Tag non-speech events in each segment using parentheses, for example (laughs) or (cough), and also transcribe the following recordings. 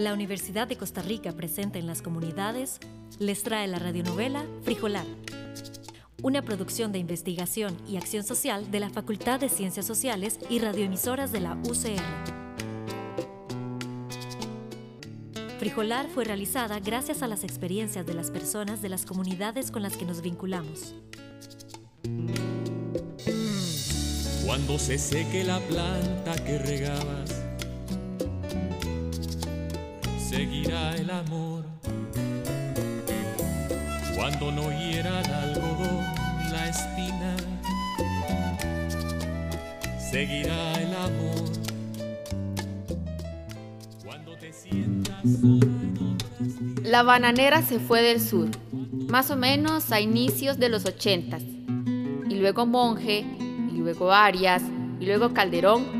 La Universidad de Costa Rica presenta en las comunidades les trae la radionovela Frijolar, una producción de investigación y acción social de la Facultad de Ciencias Sociales y radioemisoras de la UCR. Frijolar fue realizada gracias a las experiencias de las personas de las comunidades con las que nos vinculamos. Cuando se seque la planta que regabas, seguirá el amor. Cuando no hiera el algodón la espina, seguirá el amor. Cuando te sientas. La bananera se fue del sur, más o menos a inicios de los ochentas. Y luego Monje, y luego Arias, y luego Calderón.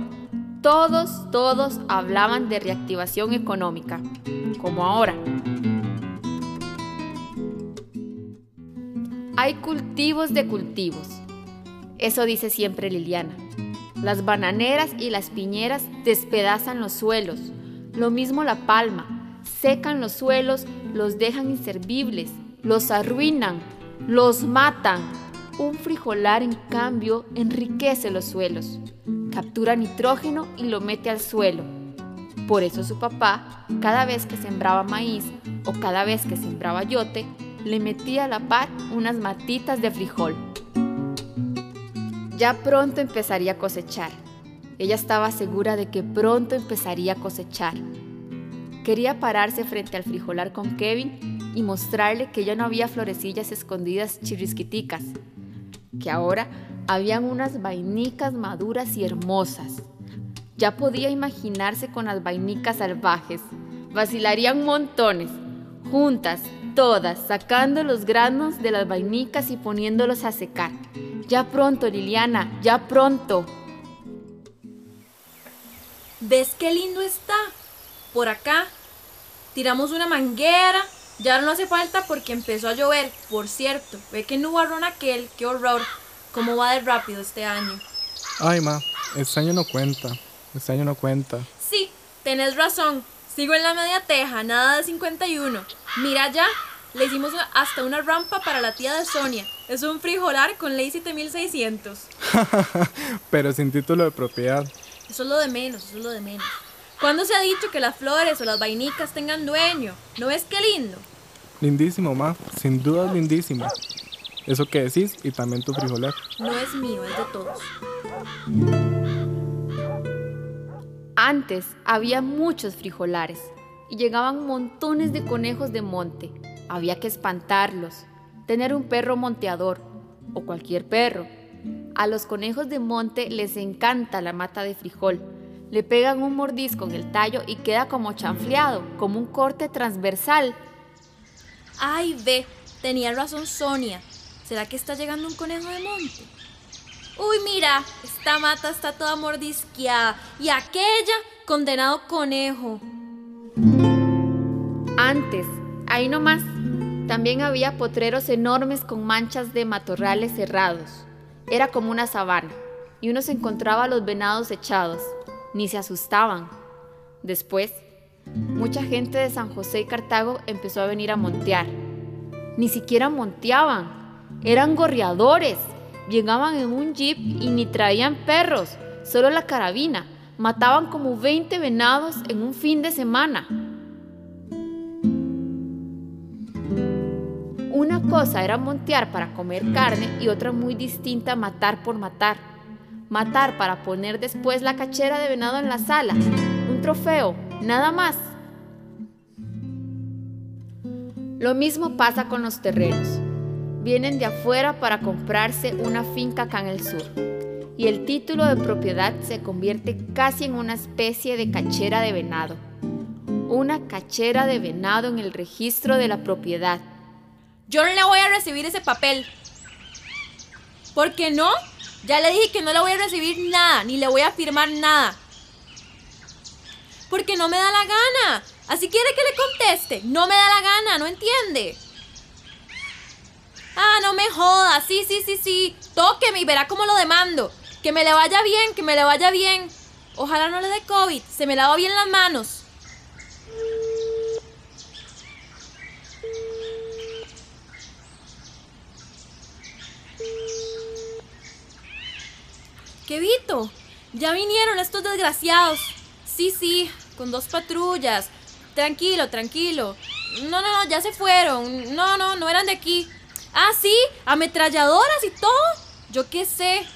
Todos, todos hablaban de reactivación económica, como ahora. Hay cultivos de cultivos. Eso dice siempre Liliana. Las bananeras y las piñeras despedazan los suelos. Lo mismo la palma. Secan los suelos, los dejan inservibles, los arruinan, los matan. Un frijolar, en cambio, enriquece los suelos. Captura nitrógeno y lo mete al suelo. Por eso su papá, cada vez que sembraba maíz o cada vez que sembraba yote, le metía a la par unas matitas de frijol. Ya pronto empezaría a cosechar. Ella estaba segura de que pronto empezaría a cosechar. Quería pararse frente al frijolar con Kevin y mostrarle que ya no había florecillas escondidas chirrisquiticas, que ahora habían unas vainicas maduras y hermosas. Ya podía imaginarse con las vainicas salvajes. Vacilarían montones, juntas, todas, sacando los granos de las vainicas y poniéndolos a secar. Ya pronto, Liliana, ya pronto. ¿Ves qué lindo está? Por acá. Tiramos una manguera. Ya no hace falta porque empezó a llover. Por cierto, ve que nubarrón aquel. Qué horror. ¿Cómo va de rápido este año? Ay, ma, este año no cuenta. Este año no cuenta. Sí, tenés razón. Sigo en la media teja, nada de 51. Mira ya, le hicimos hasta una rampa para la tía de Sonia. Es un frijolar con ley 7600. (laughs) Pero sin título de propiedad. Eso es lo de menos, eso es lo de menos. ¿Cuándo se ha dicho que las flores o las vainicas tengan dueño? ¿No ves qué lindo? Lindísimo, ma. Sin duda lindísimo. Eso que decís y también tu frijolar. No es mío, es de todos. Antes había muchos frijolares y llegaban montones de conejos de monte. Había que espantarlos, tener un perro monteador o cualquier perro. A los conejos de monte les encanta la mata de frijol. Le pegan un mordisco en el tallo y queda como chanfleado, como un corte transversal. Ay, ve, tenía razón Sonia. ¿Será que está llegando un conejo de monte? Uy, mira, esta mata está toda mordisqueada. Y aquella, condenado conejo. Antes, ahí nomás, también había potreros enormes con manchas de matorrales cerrados. Era como una sabana, y uno se encontraba a los venados echados. Ni se asustaban. Después, mucha gente de San José y Cartago empezó a venir a montear. Ni siquiera monteaban, eran gorreadores. Llegaban en un jeep y ni traían perros, solo la carabina. Mataban como 20 venados en un fin de semana. Una cosa era montear para comer carne y otra muy distinta matar por matar. Matar para poner después la cachera de venado en la sala. Un trofeo, nada más. Lo mismo pasa con los terrenos. Vienen de afuera para comprarse una finca acá en el sur. Y el título de propiedad se convierte casi en una especie de cachera de venado. Una cachera de venado en el registro de la propiedad. Yo no le voy a recibir ese papel. ¿Por qué no? Ya le dije que no le voy a recibir nada, ni le voy a firmar nada. Porque no me da la gana. Así quiere que le conteste. No me da la gana, ¿no entiende? Ah, no me jodas, sí, sí, sí, sí, tóqueme y verá cómo lo demando. Que me le vaya bien, que me le vaya bien. Ojalá no le dé COVID, se me lava bien las manos. Quevito. Ya vinieron estos desgraciados. Sí, sí, con dos patrullas. Tranquilo, tranquilo. No, no, no, ya se fueron. No, no, no eran de aquí. Ah, sí, ametralladoras y todo. Yo qué sé.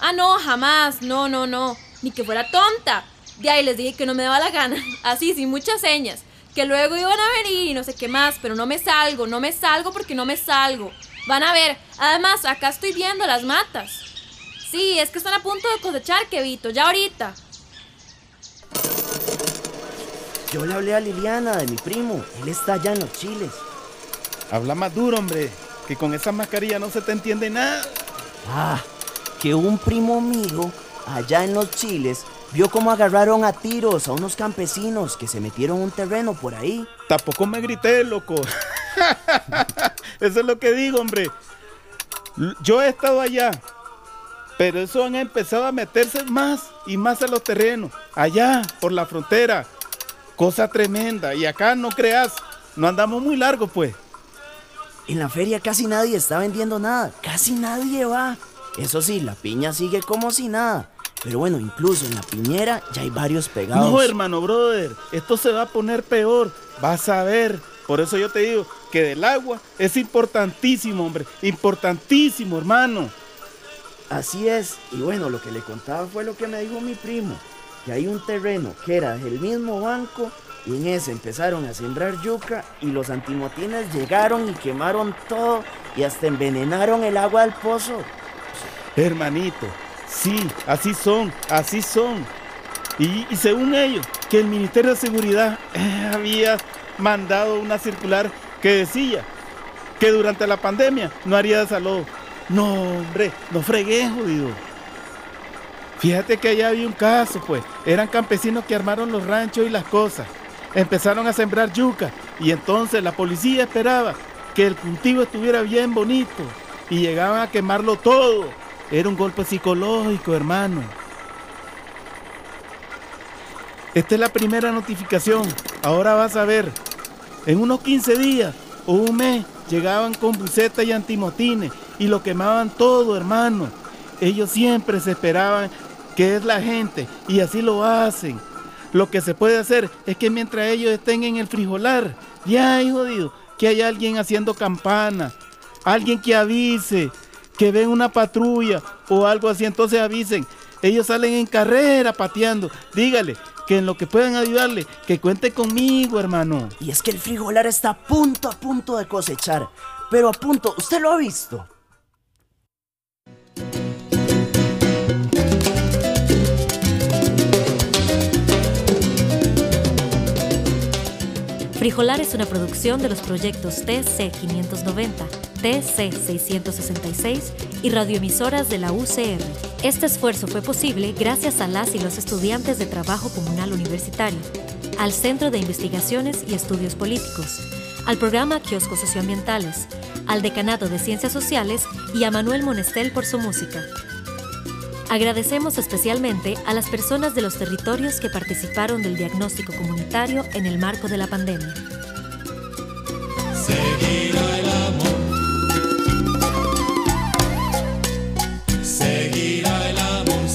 Ah, no, jamás. No, no, no. Ni que fuera tonta. De ahí les dije que no me daba la gana. (laughs) Así, sin muchas señas. Que luego iban a venir y no sé qué más, pero no me salgo, no me salgo porque no me salgo. Van a ver. Además, acá estoy viendo las matas. Sí, es que están a punto de cosechar, Kevito, ya ahorita. Yo le hablé a Liliana de mi primo. Él está allá en los chiles. Habla más duro, hombre. Que con esa mascarilla no se te entiende nada. Ah, que un primo mío allá en los chiles vio cómo agarraron a tiros a unos campesinos que se metieron un terreno por ahí. Tampoco me grité, loco. (laughs) Eso es lo que digo, hombre. Yo he estado allá, pero eso han empezado a meterse más y más a los terrenos, allá, por la frontera. Cosa tremenda. Y acá no creas, no andamos muy largos, pues. En la feria casi nadie está vendiendo nada, casi nadie va. Eso sí, la piña sigue como si nada. Pero bueno, incluso en la piñera ya hay varios pegados. No, hermano, brother, esto se va a poner peor. Vas a ver. Por eso yo te digo que del agua es importantísimo, hombre. Importantísimo, hermano. Así es. Y bueno, lo que le contaba fue lo que me dijo mi primo. Que hay un terreno que era del mismo banco y en ese empezaron a sembrar yuca y los antimotines llegaron y quemaron todo y hasta envenenaron el agua del pozo. Hermanito, sí, así son, así son. Y, según ellos, que el Ministerio de Seguridad eh, había mandado una circular que decía que durante la pandemia no haría desalojo. No, hombre, no fregué, jodido. Fíjate que allá había un caso, pues. Eran campesinos que armaron los ranchos y las cosas. Empezaron a sembrar yuca y entonces la policía esperaba que el cultivo estuviera bien bonito y llegaban a quemarlo todo. Era un golpe psicológico, hermano. Esta es la primera notificación. Ahora vas a ver. En unos 15 días o un mes llegaban con bucetas y antimotines y lo quemaban todo, hermano. Ellos siempre se esperaban que es la gente y así lo hacen. Lo que se puede hacer es que mientras ellos estén en el frijolar, ya hay jodido, que hay alguien haciendo campana, alguien que avise, que ven una patrulla o algo así, entonces avisen. Ellos salen en carrera pateando. Dígale que en lo que puedan ayudarle, que cuente conmigo, hermano. Y es que el frijolar está a punto, a punto de cosechar. Pero a punto, ¿usted lo ha visto? Frijolar es una producción de los proyectos TC 590, TC 666 y radioemisoras de la UCR. Este esfuerzo fue posible gracias a las y los estudiantes de Trabajo Comunal Universitario, al Centro de Investigaciones y Estudios Políticos, al programa Kioscos Socioambientales, al Decanato de Ciencias Sociales y a Manuel Monestel por su música. Agradecemos especialmente a las personas de los territorios que participaron del diagnóstico comunitario en el marco de la pandemia. Seguirá el amor. Seguirá el amor,